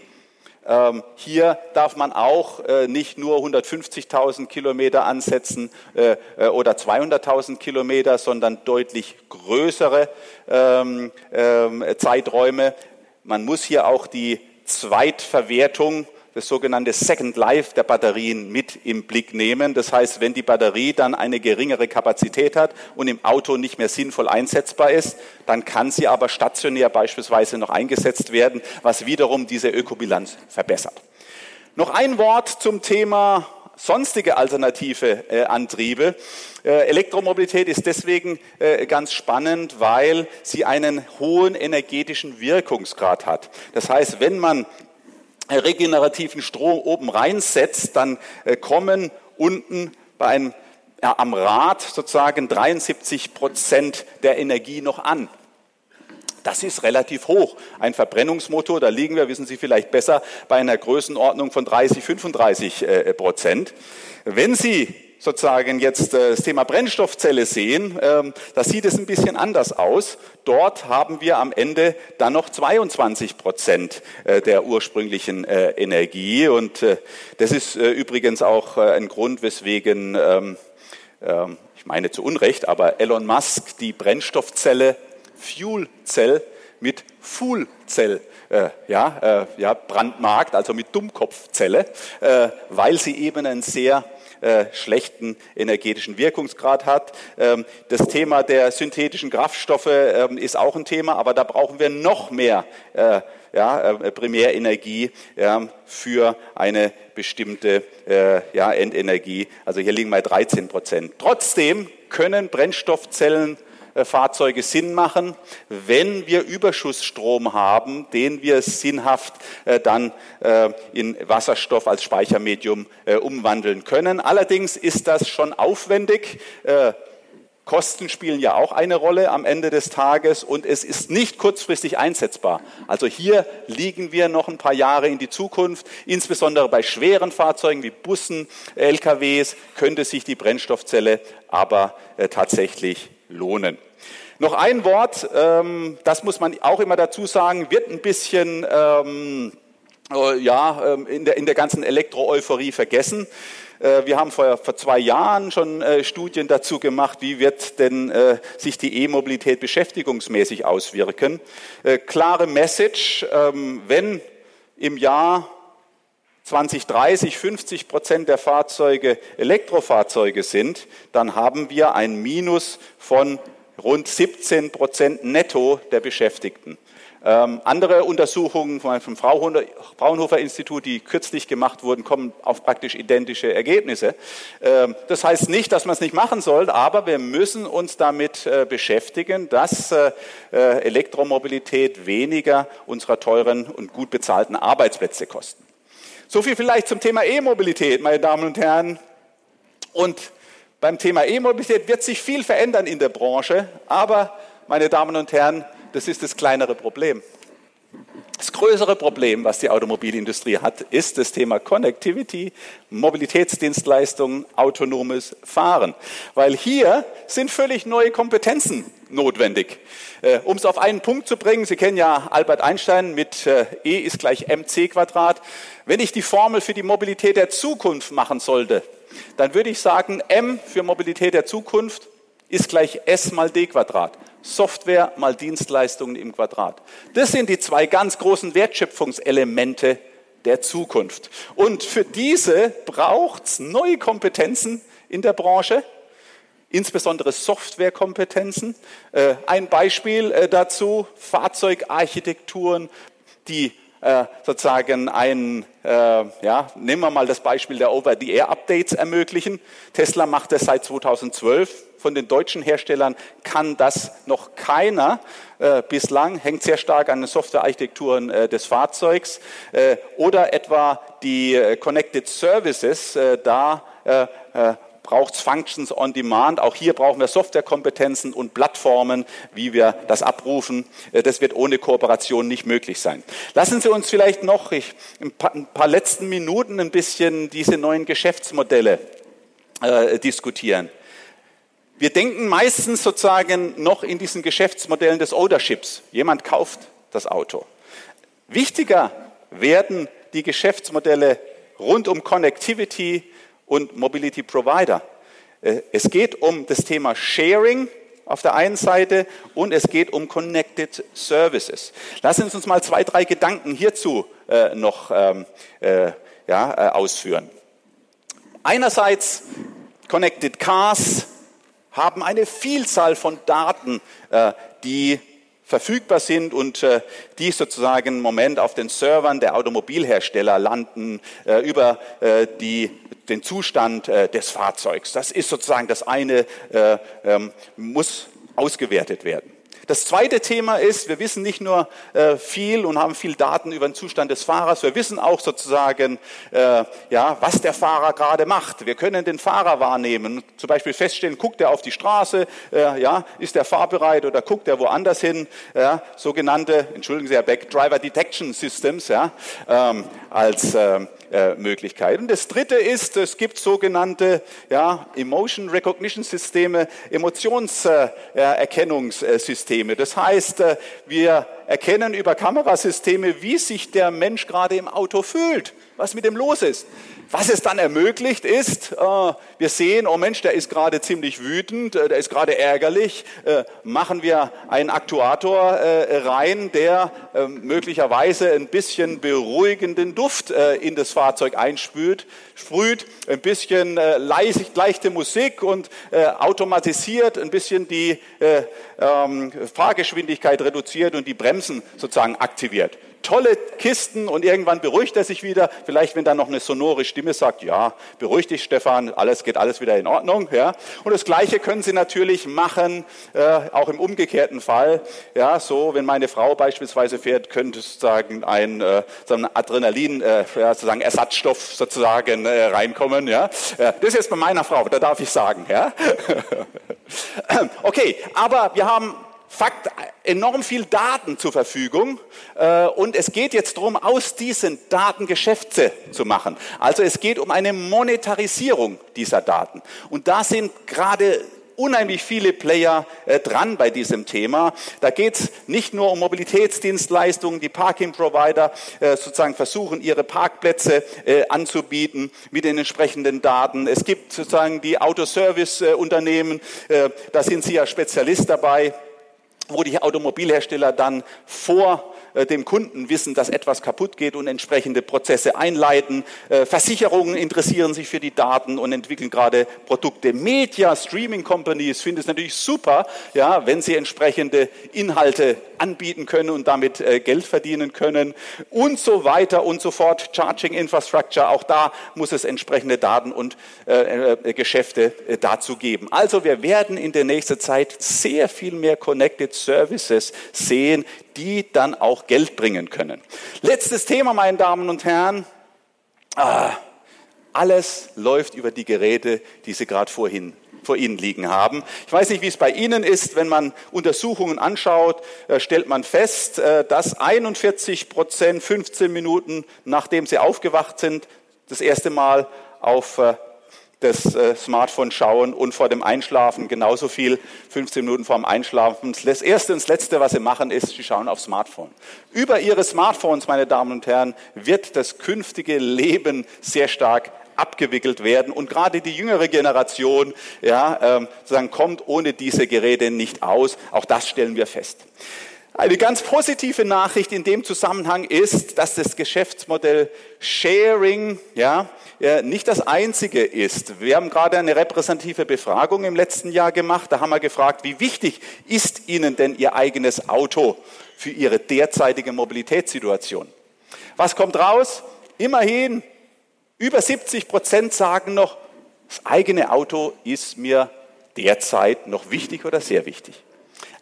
Ähm, hier darf man auch äh, nicht nur 150.000 Kilometer ansetzen äh, äh, oder 200.000 Kilometer, sondern deutlich größere ähm, ähm, Zeiträume. Man muss hier auch die Zweitverwertung das sogenannte Second Life der Batterien mit im Blick nehmen. Das heißt, wenn die Batterie dann eine geringere Kapazität hat und im Auto nicht mehr sinnvoll einsetzbar ist, dann kann sie aber stationär beispielsweise noch eingesetzt werden, was wiederum diese Ökobilanz verbessert. Noch ein Wort zum Thema sonstige alternative äh, Antriebe. Äh, Elektromobilität ist deswegen äh, ganz spannend, weil sie einen hohen energetischen Wirkungsgrad hat. Das heißt, wenn man regenerativen Strom oben reinsetzt, dann äh, kommen unten bei einem, ja, am Rad sozusagen 73 Prozent der Energie noch an. Das ist relativ hoch. Ein Verbrennungsmotor, da liegen wir, wissen Sie vielleicht besser, bei einer Größenordnung von 30, 35 äh, Prozent. Wenn Sie sozusagen jetzt äh, das Thema Brennstoffzelle sehen, ähm, da sieht es ein bisschen anders aus. Dort haben wir am Ende dann noch 22 Prozent äh, der ursprünglichen äh, Energie. Und das ist übrigens auch ein Grund, weswegen, ähm, ähm, ich meine zu Unrecht, aber Elon Musk die Brennstoffzelle Fuel Cell mit Full Cell äh, ja, äh, ja, brandmarkt, also mit Dummkopfzelle, äh, weil sie eben ein sehr äh, schlechten energetischen Wirkungsgrad hat. Ähm, das Thema der synthetischen Kraftstoffe ähm, ist auch ein Thema, aber da brauchen wir noch mehr äh, ja, äh, Primärenergie ja, für eine bestimmte äh, ja, Endenergie. Also hier liegen wir 13 Prozent. Trotzdem können Brennstoffzellen Fahrzeuge Sinn machen, wenn wir Überschussstrom haben, den wir sinnhaft äh, dann äh, in Wasserstoff als Speichermedium umwandeln können. Allerdings ist das schon aufwendig. Kosten spielen ja auch eine Rolle am Ende des Tages und es ist nicht kurzfristig einsetzbar. Also hier liegen wir noch ein paar Jahre in die Zukunft. Insbesondere bei schweren Fahrzeugen wie Bussen, LKWs könnte sich die Brennstoffzelle aber tatsächlich lohnen. Noch ein Wort, ähm, das muss man auch immer dazu sagen, wird ein bisschen ähm, äh, ja, ähm, in, der, in der ganzen Elektro-Euphorie vergessen. Äh, wir haben vor, vor zwei Jahren schon äh, Studien dazu gemacht, wie wird denn sich die E-Mobilität beschäftigungsmäßig auswirken. Klare Message, ähm, wenn im Jahr 2030 50 Prozent der Fahrzeuge Elektrofahrzeuge sind, dann haben wir ein Minus von rund 17 Prozent netto der Beschäftigten. Ähm, andere Untersuchungen vom Fraunhofer Institut, die kürzlich gemacht wurden, kommen auf praktisch identische Ergebnisse. Ähm, das heißt nicht, dass man es nicht machen soll, aber wir müssen uns damit äh, beschäftigen, dass äh, äh Elektromobilität weniger unserer teuren und gut bezahlten Arbeitsplätze kosten. So viel vielleicht zum Thema E-Mobilität, meine Damen und Herren. Und beim Thema E-Mobilität wird sich viel verändern in der Branche, aber, meine Damen und Herren, das ist das kleinere Problem. Das größere Problem, was die Automobilindustrie hat, ist das Thema Connectivity, Mobilitätsdienstleistungen, autonomes Fahren. Weil hier sind völlig neue Kompetenzen notwendig. Äh, um es auf einen Punkt zu bringen, Sie kennen ja Albert Einstein mit äh, E ist gleich mc Quadrat. Wenn ich die Formel für die Mobilität der Zukunft machen sollte, dann würde ich sagen, M für Mobilität der Zukunft ist gleich S mal D Quadrat. Software mal Dienstleistungen im Quadrat. Das sind die zwei ganz großen Wertschöpfungselemente der Zukunft. Und für diese braucht es neue Kompetenzen in der Branche, insbesondere Softwarekompetenzen. Äh, ein Beispiel äh, dazu, Fahrzeugarchitekturen, die äh, sozusagen ein, ja, nehmen wir mal das Beispiel der Over-the-Air-Updates ermöglichen. Tesla macht das seit 2012. Von den deutschen Herstellern kann das noch keiner äh, bislang, hängt sehr stark an den Softwarearchitekturen äh, des Fahrzeugs. Äh, oder etwa die äh, Connected Services, da braucht es Functions on Demand. Auch hier brauchen wir Softwarekompetenzen und Plattformen, wie wir das abrufen. Äh, das wird ohne Kooperation nicht möglich sein. Lassen Sie uns vielleicht noch ich, ein, paar, ein paar letzten Minuten ein bisschen diese neuen Geschäftsmodelle äh, diskutieren. Wir denken meistens sozusagen noch in diesen Geschäftsmodellen des Ownerships. Jemand kauft das Auto. Wichtiger werden die Geschäftsmodelle rund um Connectivity und Mobility Provider. Äh, es geht um das Thema Sharing auf der einen Seite und es geht um Connected Services. Lassen Sie uns mal zwei, drei Gedanken hierzu äh, noch ähm, äh, ja, ausführen. Einerseits Connected Cars haben eine Vielzahl von Daten, äh, die verfügbar sind und äh, die sozusagen im Moment auf den Servern der Automobilhersteller landen äh, über äh, die, den Zustand äh, des Fahrzeugs. Das ist sozusagen das eine, äh, ähm, muss ausgewertet werden. Das zweite Thema ist, wir wissen nicht nur äh, viel und haben viel Daten über den Zustand des Fahrers, wir wissen auch sozusagen, äh, ja, was der Fahrer gerade macht. Wir können den Fahrer wahrnehmen, zum Beispiel feststellen, guckt er auf die Straße, äh, ja, ist er fahrbereit oder guckt er woanders hin, ja, sogenannte, entschuldigen Sie Herr Beck, Driver Detection Systems, ja, ähm, als ähm, äh, Möglichkeit. Und das dritte ist, es gibt sogenannte ja, Emotion Recognition Systeme, Emotionserkennungssysteme. Das heißt, äh, wir erkennen über Kamerasysteme, wie sich der Mensch gerade im Auto fühlt, was mit ihm los ist. Was es dann ermöglicht ist, äh, wir sehen, oh Mensch, der ist gerade ziemlich wütend, äh, der ist gerade ärgerlich, äh, machen wir einen Aktuator rein, der möglicherweise ein bisschen beruhigenden Duft in das Fahrzeug einspült, sprüht, ein bisschen leichte Musik und automatisiert ein bisschen die ähm, Fahrgeschwindigkeit reduziert und die Bremsen sozusagen aktiviert tolle Kisten und irgendwann beruhigt er sich wieder. Vielleicht, wenn dann noch eine sonore Stimme sagt, ja, beruhig dich, Stefan, alles geht alles wieder in Ordnung. Ja. Und das Gleiche können Sie natürlich machen, äh, auch im umgekehrten Fall. Ja, so, wenn meine Frau beispielsweise fährt, könnte sozusagen ein, äh, Adrenalin, äh, sozusagen Ersatzstoff sozusagen äh, reinkommen. Ja. Äh, das ist jetzt bei meiner Frau, da darf ich sagen. Ja. *laughs* okay, aber wir haben Fakt, enorm viel Daten zur Verfügung äh, und es geht jetzt darum, aus diesen Daten Geschäfte zu machen. Also es geht um eine Monetarisierung dieser Daten. Und da sind gerade unheimlich viele Player äh, dran bei diesem Thema. Da geht es nicht nur um Mobilitätsdienstleistungen, die Parking-Provider äh, sozusagen versuchen, ihre Parkplätze äh, anzubieten mit den entsprechenden Daten. Es gibt sozusagen die Autoservice-Unternehmen, äh, da sind Sie ja Spezialist dabei wo die Automobilhersteller dann vor dem Kunden wissen, dass etwas kaputt geht und entsprechende Prozesse einleiten. Äh, Versicherungen interessieren sich für die Daten und entwickeln gerade Produkte. Media, Streaming Companies finden es natürlich super, ja, wenn sie entsprechende Inhalte anbieten können und damit äh, Geld verdienen können und so weiter und so fort. Charging Infrastructure, auch da muss es entsprechende Daten und äh, Geschäfte äh, dazu geben. Also wir werden in der nächsten Zeit sehr viel mehr Connected Services sehen, die dann auch Geld bringen können. Letztes Thema, meine Damen und Herren. Ah, alles läuft über die Geräte, die Sie gerade vorhin vor Ihnen liegen haben. Ich weiß nicht, wie es bei Ihnen ist. Wenn man Untersuchungen anschaut, äh, stellt man fest, äh, dass 41 Prozent 15 Minuten nachdem sie aufgewacht sind, das erste Mal auf äh, das äh, Smartphone schauen und vor dem Einschlafen genauso viel, 15 Minuten vor dem Einschlafen. Das erste und das letzte, was sie machen, ist, sie schauen aufs Smartphone. Über ihre Smartphones, meine Damen und Herren, wird das künftige Leben sehr stark abgewickelt werden. Und gerade die jüngere Generation ja, ähm, sozusagen kommt ohne diese Geräte nicht aus. Auch das stellen wir fest. Eine ganz positive Nachricht in dem Zusammenhang ist, dass das Geschäftsmodell Sharing ja, nicht das einzige ist. Wir haben gerade eine repräsentative Befragung im letzten Jahr gemacht. Da haben wir gefragt, wie wichtig ist Ihnen denn Ihr eigenes Auto für Ihre derzeitige Mobilitätssituation? Was kommt raus? Immerhin über 70 Prozent sagen noch, das eigene Auto ist mir derzeit noch wichtig oder sehr wichtig.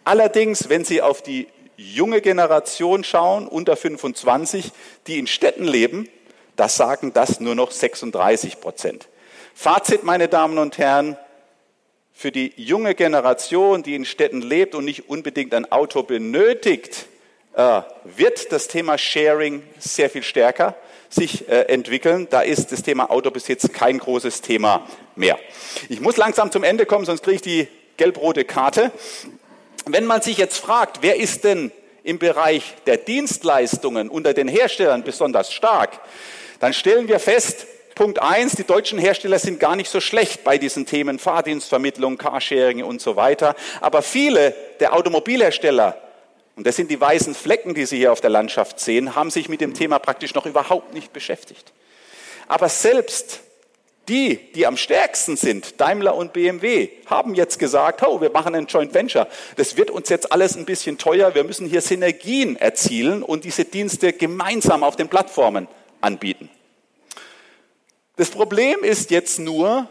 Allerdings, wenn Sie auf die junge Generation schauen, unter 25, die in Städten leben, das sagen das nur noch 36 Prozent. Fazit, meine Damen und Herren, für die junge Generation, die in Städten lebt und nicht unbedingt ein Auto benötigt, äh, wird das Thema Sharing sehr viel stärker sich äh, entwickeln. Da ist das Thema Autobesitz kein großes Thema mehr. Ich muss langsam zum Ende kommen, sonst kriege ich die gelb-rote Karte. Wenn man sich jetzt fragt, wer ist denn im Bereich der Dienstleistungen unter den Herstellern besonders stark, dann stellen wir fest, Punkt eins: die deutschen Hersteller sind gar nicht so schlecht bei diesen Themen Fahrdienstvermittlung, Carsharing und so weiter. Aber viele der Automobilhersteller, und das sind die weißen Flecken, die Sie hier auf der Landschaft sehen, haben sich mit dem Thema praktisch noch überhaupt nicht beschäftigt. Aber selbst die, die am stärksten sind, Daimler und BMW, haben jetzt gesagt, oh, wir machen ein Joint Venture. Das wird uns jetzt alles ein bisschen teuer. Wir müssen hier Synergien erzielen und diese Dienste gemeinsam auf den Plattformen anbieten. Das Problem ist jetzt nur,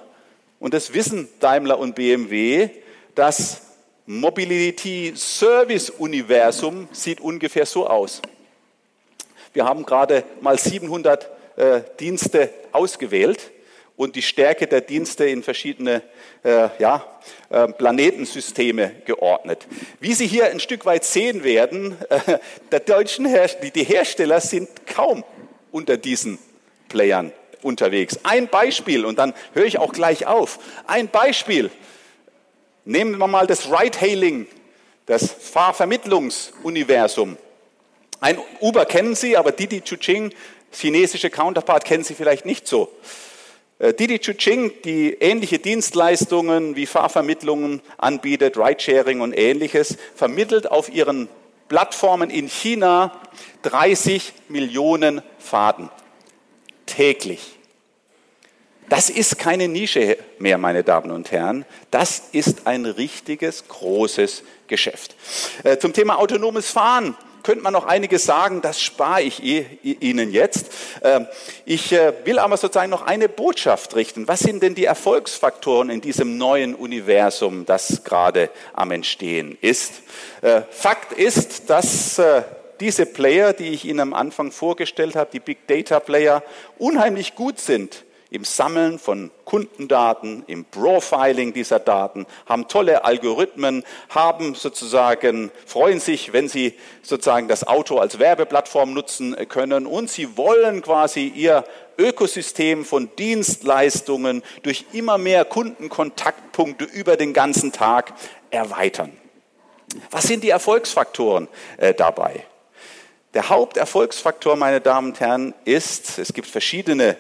und das wissen Daimler und BMW, das Mobility Service Universum sieht ungefähr so aus. Wir haben gerade mal 700 äh, Dienste ausgewählt und die Stärke der Dienste in verschiedene äh, ja, äh, Planetensysteme geordnet. Wie Sie hier ein Stück weit sehen werden, äh, der deutschen Her die Hersteller sind kaum unter diesen Playern unterwegs. Ein Beispiel, und dann höre ich auch gleich auf. Ein Beispiel. Nehmen wir mal das Ride-Hailing, das Fahrvermittlungsuniversum. Ein Uber kennen Sie, aber Didi Chuching, chinesische Counterpart, kennen Sie vielleicht nicht so. Äh, Didi Chuching, die ähnliche Dienstleistungen wie Fahrvermittlungen anbietet, Ridesharing und ähnliches, vermittelt auf ihren Plattformen in China 30 Millionen Fahrten täglich. Das ist keine Nische mehr, meine Damen und Herren. Das ist ein richtiges, großes Geschäft. Äh, zum Thema autonomes Fahren könnte man noch einiges sagen, das spare ich Ihnen jetzt. Ähm, ich äh, will aber sozusagen noch eine Botschaft richten. Was sind denn die Erfolgsfaktoren in diesem neuen Universum, das gerade am Entstehen ist? Äh, Fakt ist, dass äh, diese Player, die ich Ihnen am Anfang vorgestellt habe, die Big Data Player, unheimlich gut sind im Sammeln von Kundendaten, im Profiling dieser Daten, haben tolle Algorithmen, haben sozusagen, freuen sich, wenn sie sozusagen das Auto als Werbeplattform nutzen können und sie wollen quasi ihr Ökosystem von Dienstleistungen durch immer mehr Kundenkontaktpunkte über den ganzen Tag erweitern. Was sind die Erfolgsfaktoren äh, dabei? Der Haupterfolgsfaktor, meine Damen und Herren, ist, es gibt verschiedene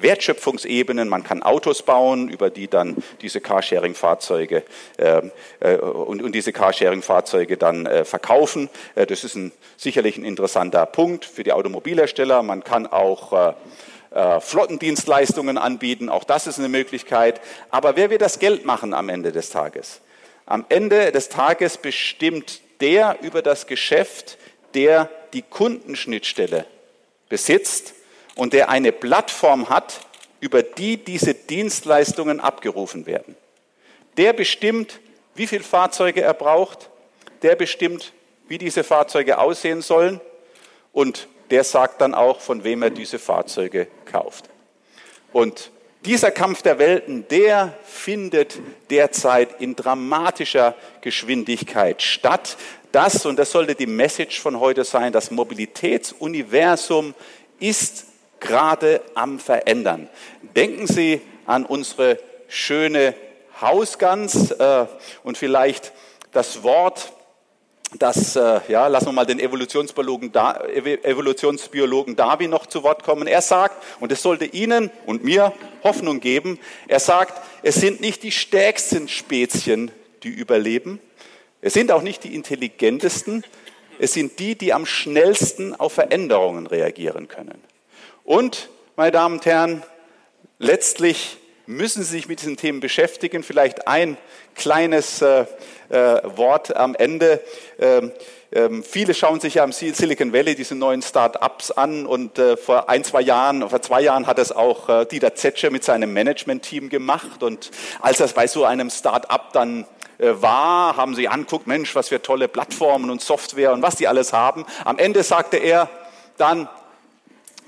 Wertschöpfungsebenen. Man kann Autos bauen, über die dann diese Carsharing-Fahrzeuge ähm, äh, und, und, diese Carsharing-Fahrzeuge dann äh, verkaufen. Äh, das ist ein, sicherlich ein interessanter Punkt für die Automobilhersteller. Man kann auch äh, äh, Flottendienstleistungen anbieten. Auch das ist eine Möglichkeit. Aber wer wird das Geld machen am Ende des Tages? Am Ende des Tages bestimmt der über das Geschäft, der die Kundenschnittstelle besitzt und der eine Plattform hat, über die diese Dienstleistungen abgerufen werden. Der bestimmt, wie viele Fahrzeuge er braucht, der bestimmt, wie diese Fahrzeuge aussehen sollen und der sagt dann auch, von wem er diese Fahrzeuge kauft. Und dieser Kampf der Welten, der findet derzeit in dramatischer Geschwindigkeit statt. Das, und das sollte die Message von heute sein, das Mobilitätsuniversum ist gerade am Verändern. Denken Sie an unsere schöne Hausgans äh, und vielleicht das Wort, das, äh, ja, lassen wir mal den Evolutionsbiologen, Evolutionsbiologen Darwin noch zu Wort kommen. Er sagt, und es sollte Ihnen und mir Hoffnung geben, er sagt, es sind nicht die stärksten Spezien, die überleben, es sind auch nicht die intelligentesten, es sind die, die am schnellsten auf Veränderungen reagieren können. Und, meine Damen und Herren, letztlich müssen Sie sich mit diesen Themen beschäftigen. Vielleicht ein kleines äh, äh, Wort am Ende. Ähm, ähm, viele schauen sich ja am Silicon Valley diese neuen Start-ups an und äh, vor ein, zwei Jahren, vor zwei Jahren hat es auch äh, Dieter Zetscher mit seinem Management-Team gemacht und als er bei so einem Start-up dann äh, war, haben sie anguckt, Mensch, was für tolle Plattformen und Software und was die alles haben. Am Ende sagte er dann,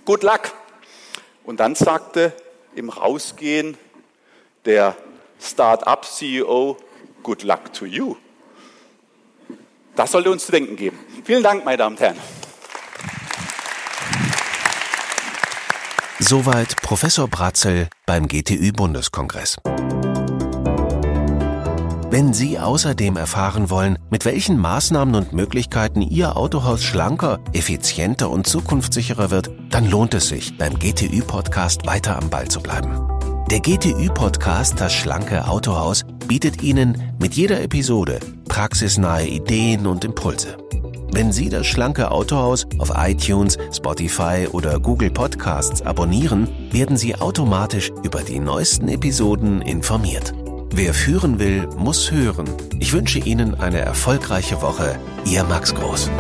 good luck. Und dann sagte im Rausgehen der Start-up-CEO, good luck to you. Das sollte uns zu denken geben. Vielen Dank, meine Damen und Herren. Soweit Professor Bratzel beim GTÜ-Bundeskongress. Wenn Sie außerdem erfahren wollen, mit welchen Maßnahmen und Möglichkeiten Ihr Autohaus schlanker, effizienter und zukunftssicherer wird, dann lohnt es sich, beim GTÜ-Podcast weiter am Ball zu bleiben. Der GTÜ-Podcast Das schlanke Autohaus bietet Ihnen mit jeder Episode praxisnahe Ideen und Impulse. Wenn Sie das schlanke Autohaus auf iTunes, Spotify oder Google Podcasts abonnieren, werden Sie automatisch über die neuesten Episoden informiert. Wer führen will, muss hören. Ich wünsche Ihnen eine erfolgreiche Woche. Ihr Max Groß.